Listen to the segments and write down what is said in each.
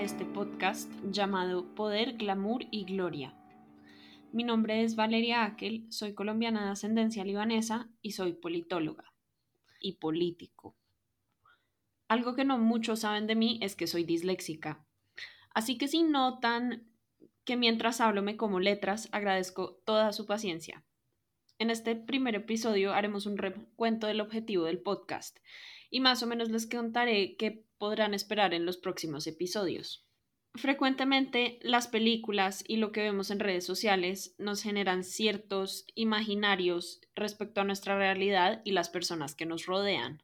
podcast llamado Poder, Glamour y Gloria. Mi nombre es Valeria Akel, soy colombiana de ascendencia libanesa y soy politóloga y político. Algo que no muchos saben de mí es que soy disléxica. Así que si notan que mientras hablo me como letras, agradezco toda su paciencia. En este primer episodio haremos un recuento del objetivo del podcast y más o menos les contaré qué podrán esperar en los próximos episodios. Frecuentemente las películas y lo que vemos en redes sociales nos generan ciertos imaginarios respecto a nuestra realidad y las personas que nos rodean.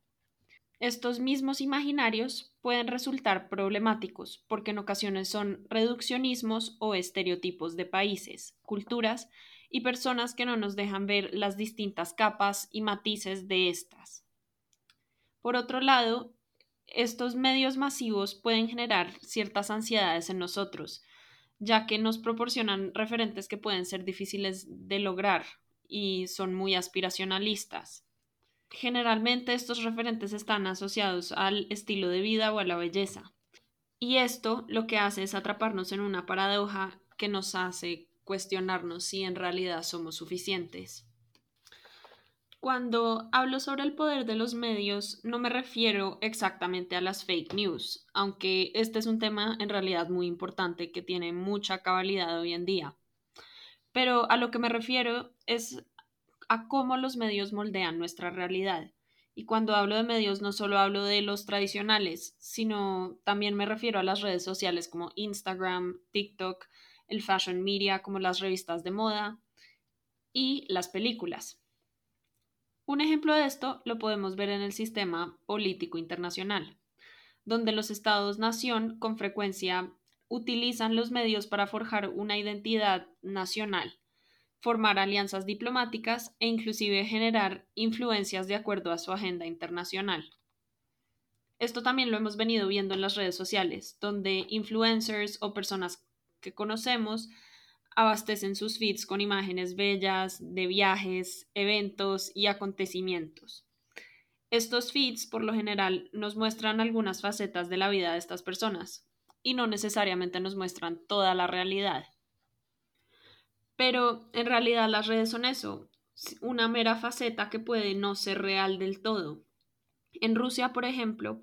Estos mismos imaginarios pueden resultar problemáticos porque en ocasiones son reduccionismos o estereotipos de países, culturas y personas que no nos dejan ver las distintas capas y matices de estas. Por otro lado, estos medios masivos pueden generar ciertas ansiedades en nosotros, ya que nos proporcionan referentes que pueden ser difíciles de lograr y son muy aspiracionalistas. Generalmente estos referentes están asociados al estilo de vida o a la belleza. Y esto lo que hace es atraparnos en una paradoja que nos hace cuestionarnos si en realidad somos suficientes. Cuando hablo sobre el poder de los medios, no me refiero exactamente a las fake news, aunque este es un tema en realidad muy importante que tiene mucha cabalidad hoy en día. Pero a lo que me refiero es a cómo los medios moldean nuestra realidad. Y cuando hablo de medios no solo hablo de los tradicionales, sino también me refiero a las redes sociales como Instagram, TikTok, el fashion media como las revistas de moda y las películas. Un ejemplo de esto lo podemos ver en el sistema político internacional, donde los estados-nación con frecuencia utilizan los medios para forjar una identidad nacional, formar alianzas diplomáticas e inclusive generar influencias de acuerdo a su agenda internacional. Esto también lo hemos venido viendo en las redes sociales, donde influencers o personas que conocemos abastecen sus feeds con imágenes bellas de viajes, eventos y acontecimientos. Estos feeds por lo general nos muestran algunas facetas de la vida de estas personas y no necesariamente nos muestran toda la realidad. Pero en realidad las redes son eso, una mera faceta que puede no ser real del todo. En Rusia, por ejemplo,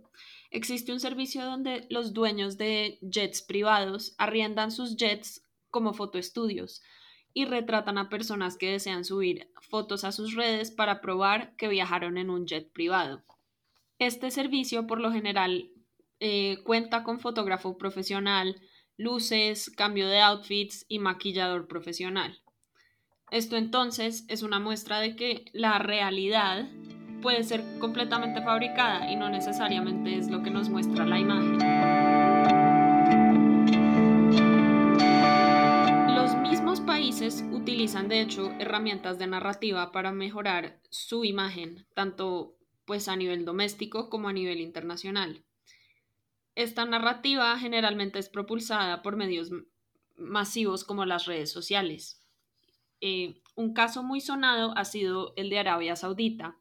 existe un servicio donde los dueños de jets privados arriendan sus jets como fotoestudios y retratan a personas que desean subir fotos a sus redes para probar que viajaron en un jet privado. Este servicio por lo general eh, cuenta con fotógrafo profesional, luces, cambio de outfits y maquillador profesional. Esto entonces es una muestra de que la realidad puede ser completamente fabricada y no necesariamente es lo que nos muestra la imagen. Utilizan de hecho herramientas de narrativa para mejorar su imagen, tanto pues a nivel doméstico como a nivel internacional. Esta narrativa generalmente es propulsada por medios masivos como las redes sociales. Eh, un caso muy sonado ha sido el de Arabia Saudita,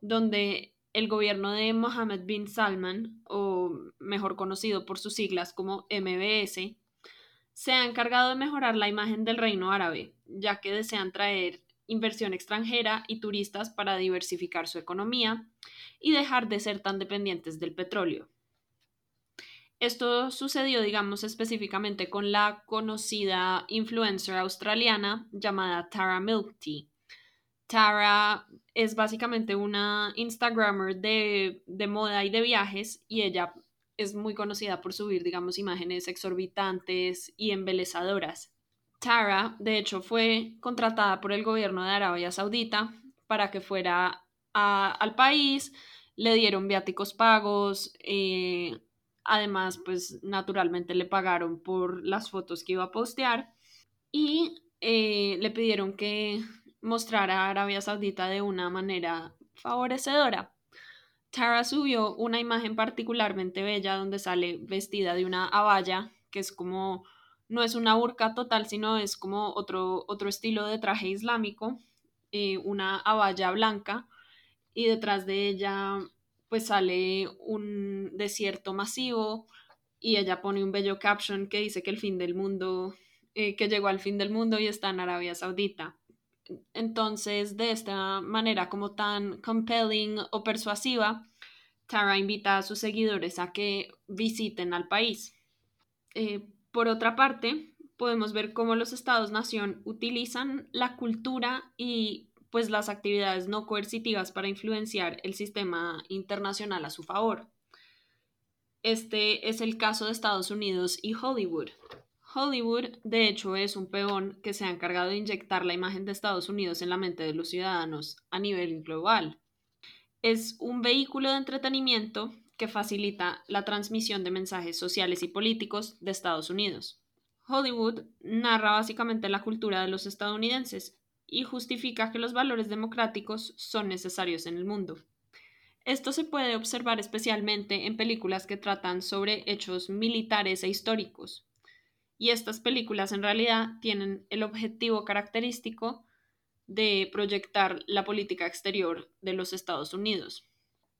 donde el gobierno de Mohammed bin Salman, o mejor conocido por sus siglas como MBS, se ha encargado de mejorar la imagen del reino árabe, ya que desean traer inversión extranjera y turistas para diversificar su economía y dejar de ser tan dependientes del petróleo. Esto sucedió, digamos, específicamente con la conocida influencer australiana llamada Tara Milk Tea. Tara es básicamente una Instagrammer de, de moda y de viajes y ella es muy conocida por subir, digamos, imágenes exorbitantes y embelezadoras. Tara, de hecho, fue contratada por el gobierno de Arabia Saudita para que fuera al país, le dieron viáticos pagos, eh, además, pues naturalmente le pagaron por las fotos que iba a postear y eh, le pidieron que mostrara a Arabia Saudita de una manera favorecedora. Tara subió una imagen particularmente bella donde sale vestida de una abaya, que es como, no es una burka total, sino es como otro, otro estilo de traje islámico, eh, una abaya blanca, y detrás de ella pues sale un desierto masivo, y ella pone un bello caption que dice que el fin del mundo, eh, que llegó al fin del mundo y está en Arabia Saudita. Entonces, de esta manera como tan compelling o persuasiva, Tara invita a sus seguidores a que visiten al país. Eh, por otra parte, podemos ver cómo los estados-nación utilizan la cultura y pues las actividades no coercitivas para influenciar el sistema internacional a su favor. Este es el caso de Estados Unidos y Hollywood. Hollywood, de hecho, es un peón que se ha encargado de inyectar la imagen de Estados Unidos en la mente de los ciudadanos a nivel global. Es un vehículo de entretenimiento que facilita la transmisión de mensajes sociales y políticos de Estados Unidos. Hollywood narra básicamente la cultura de los estadounidenses y justifica que los valores democráticos son necesarios en el mundo. Esto se puede observar especialmente en películas que tratan sobre hechos militares e históricos, y estas películas en realidad tienen el objetivo característico de proyectar la política exterior de los Estados Unidos.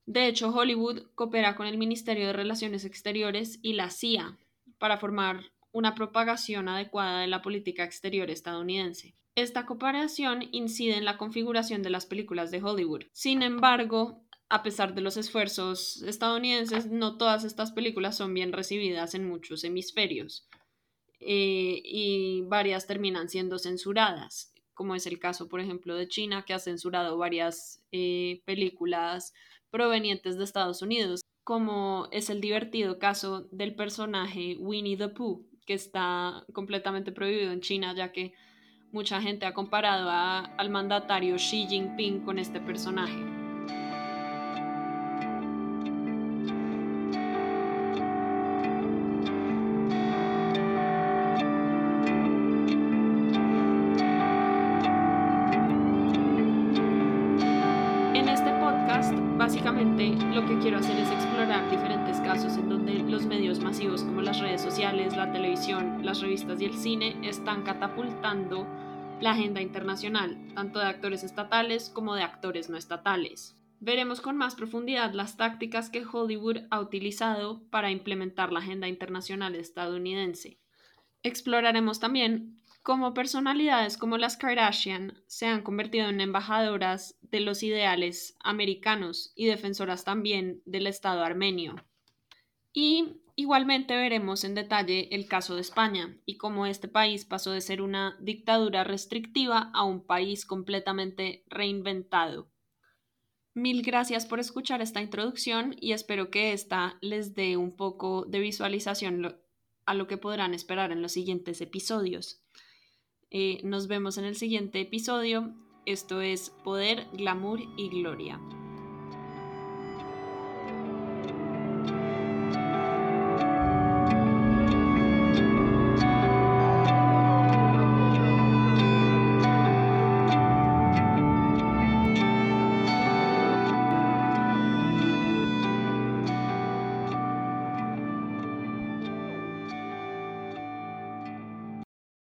De hecho, Hollywood coopera con el Ministerio de Relaciones Exteriores y la CIA para formar una propagación adecuada de la política exterior estadounidense. Esta cooperación incide en la configuración de las películas de Hollywood. Sin embargo, a pesar de los esfuerzos estadounidenses, no todas estas películas son bien recibidas en muchos hemisferios. Eh, y varias terminan siendo censuradas, como es el caso, por ejemplo, de China, que ha censurado varias eh, películas provenientes de Estados Unidos, como es el divertido caso del personaje Winnie the Pooh, que está completamente prohibido en China, ya que mucha gente ha comparado al mandatario Xi Jinping con este personaje. Lo que quiero hacer es explorar diferentes casos en donde los medios masivos como las redes sociales, la televisión, las revistas y el cine están catapultando la agenda internacional, tanto de actores estatales como de actores no estatales. Veremos con más profundidad las tácticas que Hollywood ha utilizado para implementar la agenda internacional estadounidense. Exploraremos también cómo personalidades como las Kardashian se han convertido en embajadoras de los ideales americanos y defensoras también del Estado armenio. Y igualmente veremos en detalle el caso de España y cómo este país pasó de ser una dictadura restrictiva a un país completamente reinventado. Mil gracias por escuchar esta introducción y espero que esta les dé un poco de visualización a lo que podrán esperar en los siguientes episodios. Eh, nos vemos en el siguiente episodio. Esto es Poder, Glamour y Gloria.